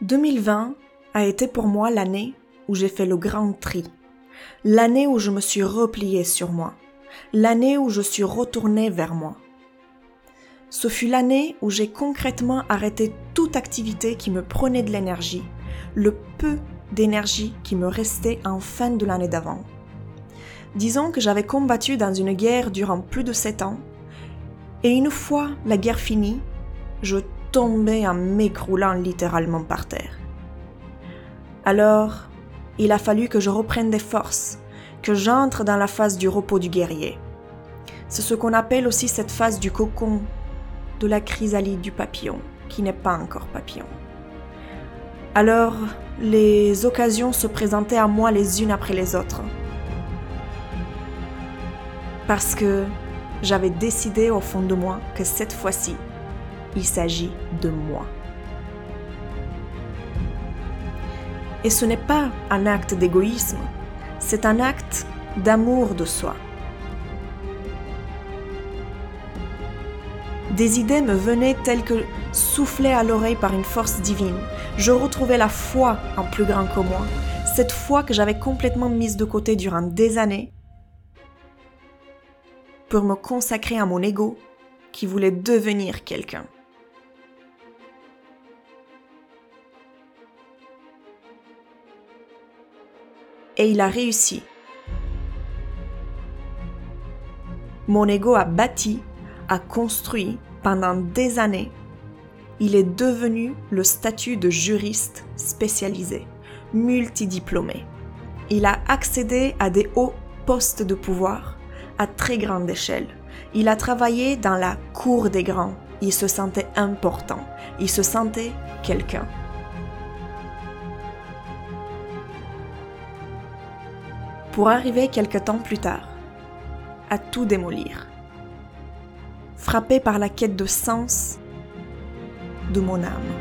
2020 a été pour moi l'année où j'ai fait le grand tri. L'année où je me suis repliée sur moi. L'année où je suis retournée vers moi. Ce fut l'année où j'ai concrètement arrêté toute activité qui me prenait de l'énergie, le peu d'énergie qui me restait en fin de l'année d'avant. Disons que j'avais combattu dans une guerre durant plus de sept ans, et une fois la guerre finie, je tombais en m'écroulant littéralement par terre. Alors, il a fallu que je reprenne des forces, que j'entre dans la phase du repos du guerrier. C'est ce qu'on appelle aussi cette phase du cocon, de la chrysalide du papillon, qui n'est pas encore papillon. Alors, les occasions se présentaient à moi les unes après les autres. Parce que j'avais décidé au fond de moi que cette fois-ci, il s'agit de moi. Et ce n'est pas un acte d'égoïsme, c'est un acte d'amour de soi. Des idées me venaient telles que soufflées à l'oreille par une force divine. Je retrouvais la foi en plus grand que moi, cette foi que j'avais complètement mise de côté durant des années pour me consacrer à mon ego qui voulait devenir quelqu'un. Et il a réussi. Mon ego a bâti, a construit pendant des années. Il est devenu le statut de juriste spécialisé, multidiplômé. Il a accédé à des hauts postes de pouvoir à très grande échelle. Il a travaillé dans la cour des grands. Il se sentait important. Il se sentait quelqu'un. Pour arriver quelque temps plus tard à tout démolir. Frappé par la quête de sens de mon âme.